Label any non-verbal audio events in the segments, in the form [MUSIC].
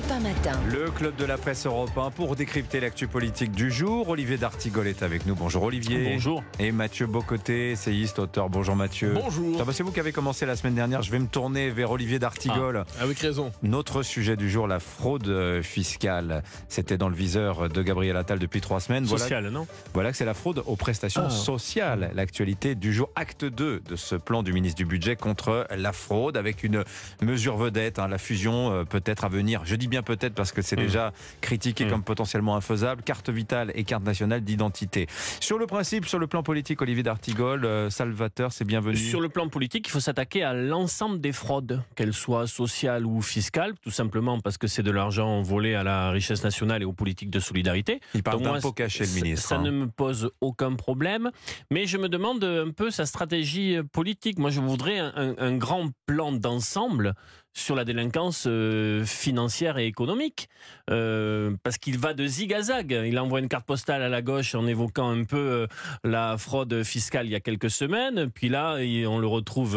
Europe 1 matin. Le club de la presse européen pour décrypter l'actu politique du jour. Olivier D'Artigol est avec nous. Bonjour Olivier. Bonjour. Et Mathieu Bocoté, essayiste, auteur. Bonjour Mathieu. Bonjour. C'est vous qui avez commencé la semaine dernière. Je vais me tourner vers Olivier D'Artigol. Ah, avec raison. Notre sujet du jour, la fraude euh, fiscale. C'était dans le viseur de Gabriel Attal depuis trois semaines. Social, non Voilà que c'est la fraude aux prestations Ah. sociales. L'actualité du jour, acte 2 de ce plan du ministre du Budget contre la fraude, avec une mesure vedette, hein, la fusion euh, peut-être à venir. Je dis bien peut-être parce que c'est Mm. déjà critiqué Mm. comme potentiellement infaisable. Carte vitale et carte nationale d'identité. Sur le principe, sur le plan politique, Olivier D'Artigol, euh, Salvateur, c'est bienvenu. Sur le plan politique, il faut s'attaquer à l'ensemble des fraudes, qu'elles soient sociales ou fiscales, tout simplement parce que c'est de l'argent volé à la richesse nationale et aux politiques de solidarité. Il parle Donc moi, d'impôt caché, le ministre. Ça hein. ne me pose aucun problème, mais je me demande un peu sa stratégie politique. Moi, je voudrais un grand plan d'ensemble sur la délinquance euh, financière et économique, Euh, parce qu'il va de zig à zag. Il envoie une carte postale à la gauche en évoquant un peu euh, la fraude fiscale il y a quelques semaines, puis là, on le retrouve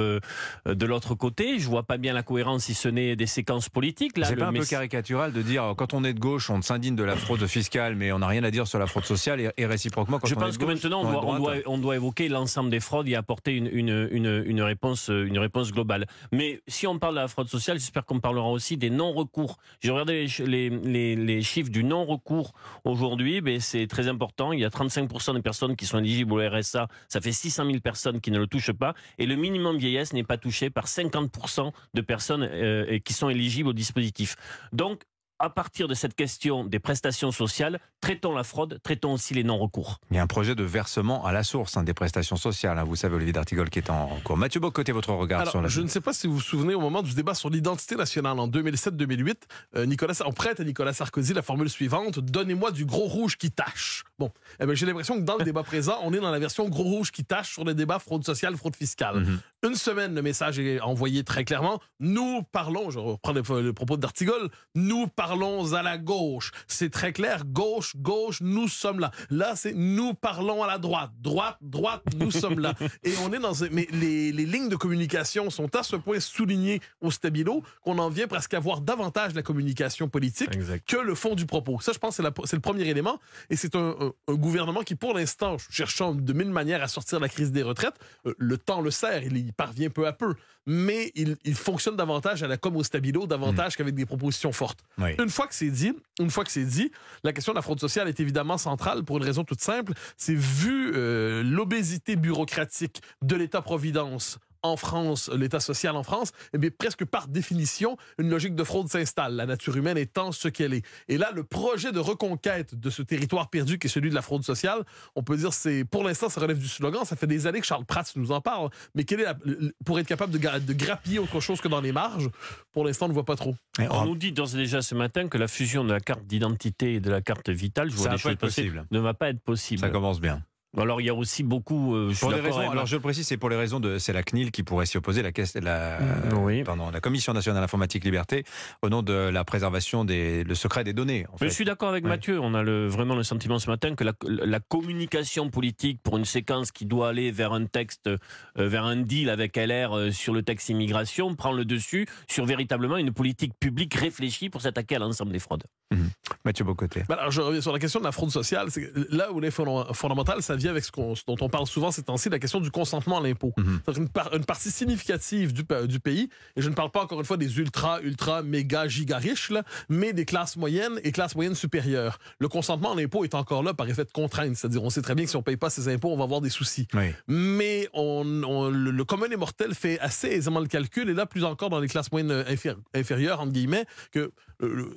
de l'autre côté. Je vois pas bien la cohérence si ce n'est des séquences politiques. Là, C'est pas un peu caricatural de dire quand on est de gauche, on s'indigne de la fraude fiscale, mais on n'a rien à dire sur la fraude sociale et, et réciproquement quand Je on pense est de que gauche, maintenant, on doit, on, doit, on doit évoquer l'ensemble des fraudes et apporter une, une, une, une réponse, une réponse globale. Mais si on parle de la fraude sociale, j'espère qu'on parlera aussi des non-recours. J'ai regardé les, ch- les, les, les chiffres du non-recours aujourd'hui, mais c'est très important. Il y a 35% des personnes qui sont éligibles au RSA. Ça fait 600 000 personnes qui ne le touchent pas. Et le minimum vieillesse n'est pas touché par 50% de personnes euh, qui sont éligibles au dispositif. Donc, à partir de cette question des prestations sociales, traitons la fraude, traitons aussi les non-recours. Il y a un projet de versement à la source hein, des prestations sociales. hein. Vous savez, Olivier D'Artigol qui est en cours. Mathieu Bocoté, votre regard Alors, sur la je ne sais pas si vous vous souvenez, au moment du débat sur l'identité nationale en 2007-2008, euh, Nicolas, on prête à Nicolas Sarkozy la formule suivante Donnez-moi du gros rouge qui tâche. Bon, eh ben, j'ai l'impression que dans le [LAUGHS] débat présent, on est dans la version gros rouge qui tâche sur le débat fraude sociale, fraude fiscale. Mhm. Une semaine, le message est envoyé très clairement. Nous parlons, je reprends le, propos d'Artigol, nous parlons à la gauche. C'est très clair, gauche, gauche, nous sommes là. Là, c'est nous parlons à la droite, droite, droite, nous [LAUGHS] sommes là. Et on est dans mais les, les lignes de communication sont à ce point soulignées au stabilo qu'on en vient presque à voir davantage la communication politique Exact. que le fond du propos. Ça, je pense, c'est la- c'est le premier élément. Et c'est un, un- un gouvernement qui, pour l'instant, cherchant de mille manières à sortir de la crise des retraites, euh, le temps le sert, il y parvient peu à peu. Mais il, il fonctionne davantage à la com au stabilo, davantage qu'avec des propositions fortes. Oui. Une fois que c'est dit, une fois que c'est dit, la question de la fraude sociale est évidemment centrale pour une raison toute simple. C'est vu euh, l'obésité bureaucratique de l'État-providence en France, l'État social en France, eh bien, presque par définition, une logique de fraude s'installe, la nature humaine étant ce qu'elle est. Et là, le projet de reconquête de ce territoire perdu qui est celui de la fraude sociale, on peut dire, c'est pour l'instant, ça relève du slogan. Ça fait des années que Charles Prats nous en parle. Mais quelle est la- pour être capable de, de grappiller autre chose que dans les marges, pour l'instant, on ne voit pas trop. On on- nous dit d'ores et déjà ce matin que la fusion de la carte d'identité et de la carte vitale, je vois des choses possible. ne va pas être possible. Ça commence bien. Alors il y a aussi beaucoup. euh, je Pour raisons, alors je le précise, c'est pour les raisons de, c'est la CNIL qui pourrait s'y opposer, la, la, Mm, oui. pardon, la Commission nationale informatique liberté, au nom de la préservation des, le secret des données. En Mais fait. je suis d'accord avec. Mathieu. On a le, vraiment le sentiment ce matin que la, la communication politique pour une séquence qui doit aller vers un texte, euh, vers un deal avec LR euh, sur le texte immigration prend le dessus sur véritablement une politique publique réfléchie pour s'attaquer à l'ensemble des fraudes. Mathieu Bocoté. Ben alors, je reviens sur la question de la fraude sociale. Là où elle est fondamentale, ça vient avec ce, dont on parle souvent ces temps-ci, la question du consentement à l'impôt. Mhm. Une, par- une partie significative du, du pays, et je ne parle pas encore une fois des ultra, ultra, méga, giga riches, là, mais des classes moyennes et classes moyennes supérieures. Le consentement à l'impôt est encore là par effet de contrainte. C'est-à-dire, on sait très bien que si on ne paye pas ses impôts, on va avoir des soucis. Oui. Mais on, on- le, le commun des mortels fait assez aisément le calcul, et là, plus encore dans les classes moyennes euh, inférie- inférieures, entre guillemets, que euh,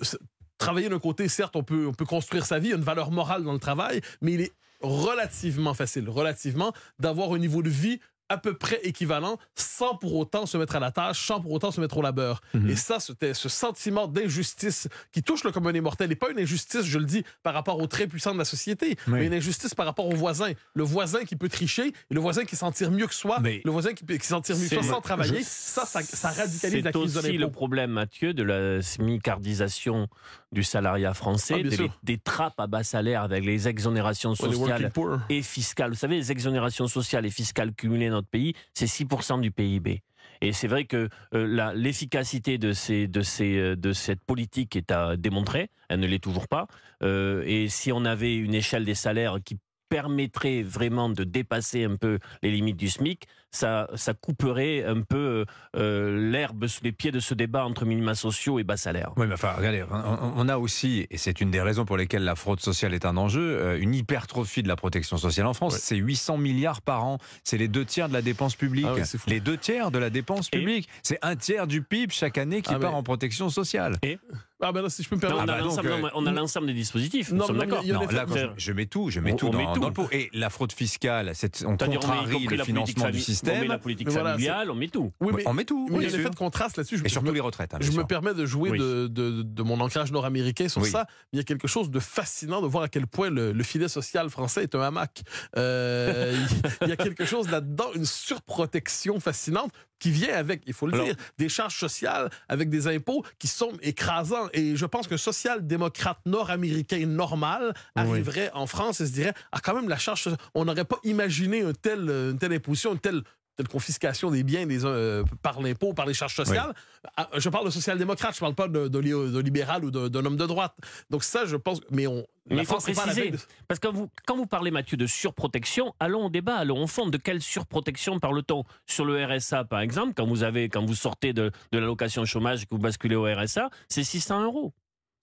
travailler d'un côté, certes, on peut, on peut construire sa vie, il y a une valeur morale dans le travail, mais il est relativement facile, relativement, d'avoir un niveau de vie à peu près équivalent sans pour autant se mettre à la tâche, sans pour autant se mettre au labeur. Mhm. Et ça, c'était ce sentiment d'injustice qui touche le commun des mortels, et pas une injustice, je le dis, par rapport aux très puissants de la société, Oui. mais une injustice par rapport au voisin. Le voisin qui peut tricher, et le voisin qui s'en tire mieux que soi, Mais- le voisin qui, qui s'en tire mieux que C'est- soi sans travailler, je- ça, ça, ça radicalise la C'est crise de aussi le problème, Mathieu, de la smicardisation du salariat français, Ah, des, trappes à bas salaire avec les exonérations sociales et fiscales. Vous savez, les exonérations sociales et fiscales cumulées dans notre pays, c'est 6% du PIB. Et c'est vrai que euh, l'efficacité de, ces, de, ces, euh, de cette politique est à démontrer. Elle ne l'est toujours pas. Euh, et si on avait une échelle des salaires qui permettrait vraiment de dépasser un peu les limites du SMIC, ça, ça couperait un peu euh, l'herbe sous les pieds de ce débat entre minima sociaux et bas salaires. Oui, mais enfin, regardez, on, a aussi, et c'est une des raisons pour lesquelles la fraude sociale est un enjeu, euh, une hypertrophie de la protection sociale en France. C'est 800 milliards par an. C'est les deux tiers de la dépense publique. Ah les deux tiers de la dépense publique. C'est un tiers du PIB chaque année qui ah, part en protection sociale. Et ah ben si je peux me permettre. on a l'ensemble des dispositifs. Non, d'accord. je mets tout, je mets tout, dans, le pot. Et la fraude fiscale, on contrarie le financement du système. On met la politique familiale, on met tout. Oui, mais, on met tout. Oui, il y a l'effet de contraste là-dessus. Et surtout les retraites. Hein, je me permets de jouer de mon ancrage nord-américain sur ça. Il y a quelque chose de fascinant de voir à quel point le filet social français est un hamac. Euh, il y a quelque chose là-dedans, une surprotection fascinante qui vient avec, il faut le dire, des charges sociales avec des impôts qui sont écrasants. Et je pense qu'un social-démocrate nord-américain normal arriverait en France et se dirait, ah quand même, la charge, on n'aurait pas imaginé une telle, une telle imposition, une telle de confiscation des biens des, euh, par l'impôt, par les charges sociales. Ah, je parle de social-démocrate, je ne parle pas de, libéral ou d'un homme de droite. Donc ça, je pense... Mais on... Mais il faut préciser, parce que vous, quand vous parlez, Mathieu, de surprotection, allons au débat, allons au fond. De quelle surprotection parle-t-on? Sur le RSA, par exemple, quand vous, avez, quand vous sortez de, de l'allocation chômage et que vous basculez au RSA, c'est 600 euros.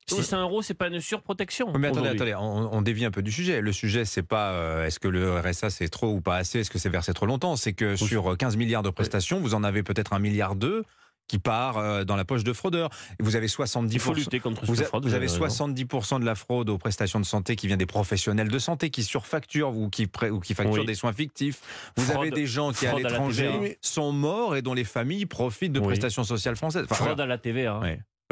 600 euros, c'est pas une surprotection. Mais attendez, attendez, on, dévie un peu du sujet. Le sujet, c'est pas euh, est-ce que le RSA c'est trop ou pas assez, est-ce que c'est versé trop longtemps? C'est que sur 15 milliards de prestations, vous en avez peut-être un milliard deux qui part euh, dans la poche de fraudeurs. Vous avez 70 Il faut lutter contre vous, fraude, vous avez 70% de la fraude aux prestations de santé qui vient des professionnels de santé qui surfacturent ou qui, ou qui facturent des soins fictifs. Vous avez des gens qui à l'étranger sont morts et dont les familles profitent de prestations sociales françaises. fraude à la TVA.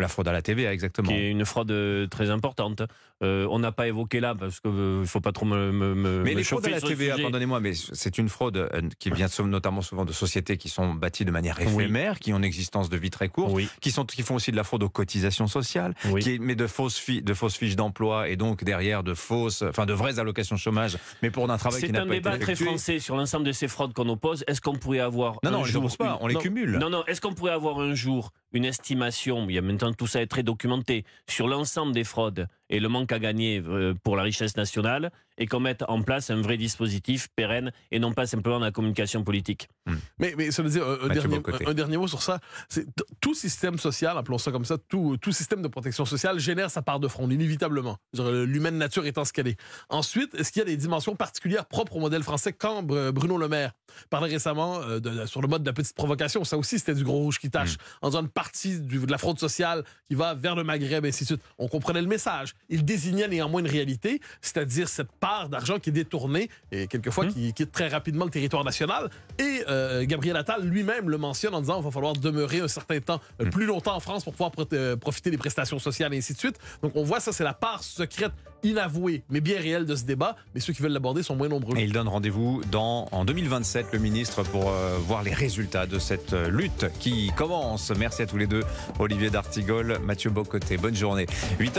La fraude à la TVA, exactement. Qui est une fraude euh, très importante. Euh, on n'a pas évoqué là, parce qu'il ne faut pas trop me, me Mais les fraudes à la TVA, pardonnez-moi, mais c'est une fraude euh, qui vient notamment souvent de sociétés qui sont bâties de manière éphémère, qui ont une existence de vie très courte, qui, sont, qui font aussi de la fraude aux cotisations sociales, qui met de fausses, de fausses fiches d'emploi et donc derrière de fausses, enfin de vraies allocations chômage, mais pour un travail qui n'a pas été C'est un débat très français sur l'ensemble de ces fraudes qu'on oppose. Est-ce qu'on pourrait avoir. Non, non, on les pas, on les cumule. Non, non, est-ce qu'on pourrait avoir un jour une estimation, il y a maintenant tout ça est très documenté, sur l'ensemble des fraudes et le manque à gagner euh, pour la richesse nationale et qu'on mette en place un vrai dispositif pérenne et non pas simplement la communication politique. Hmm. Mais, mais ça veut dire, un, dernier, un, dernier, mot sur ça, c'est tout système social, appelons ça comme ça, tout, tout système de protection sociale génère sa part de fraude, inévitablement. L'humaine nature étant ce qu'elle est. Ensuite, est-ce qu'il y a des dimensions particulières propres au modèle français quand Bruno Le Maire? Parlait récemment euh, de, sur le mode de la petite provocation, ça aussi c'était du gros rouge qui tâche, hmm. en disant une partie de la fraude sociale qui va vers le Maghreb, et ainsi de suite. On comprenait le message il désignait néanmoins une réalité, c'est-à-dire cette part d'argent qui est détournée et quelquefois hum. qui quitte très rapidement le territoire national. Et euh, Gabriel Attal lui-même le mentionne en disant qu'il va falloir demeurer un certain temps, euh, hum. plus longtemps en France pour pouvoir euh, profiter des prestations sociales et ainsi de suite. Donc on voit ça, c'est la part secrète inavouée, mais bien réelle de ce débat. Mais ceux qui veulent l'aborder sont moins nombreux. Et il donne rendez-vous dans, en 2027, le ministre, pour voir les résultats de cette lutte qui commence. Merci à tous les deux, Olivier D'Artigol, Mathieu Bocoté. Bonne journée. 8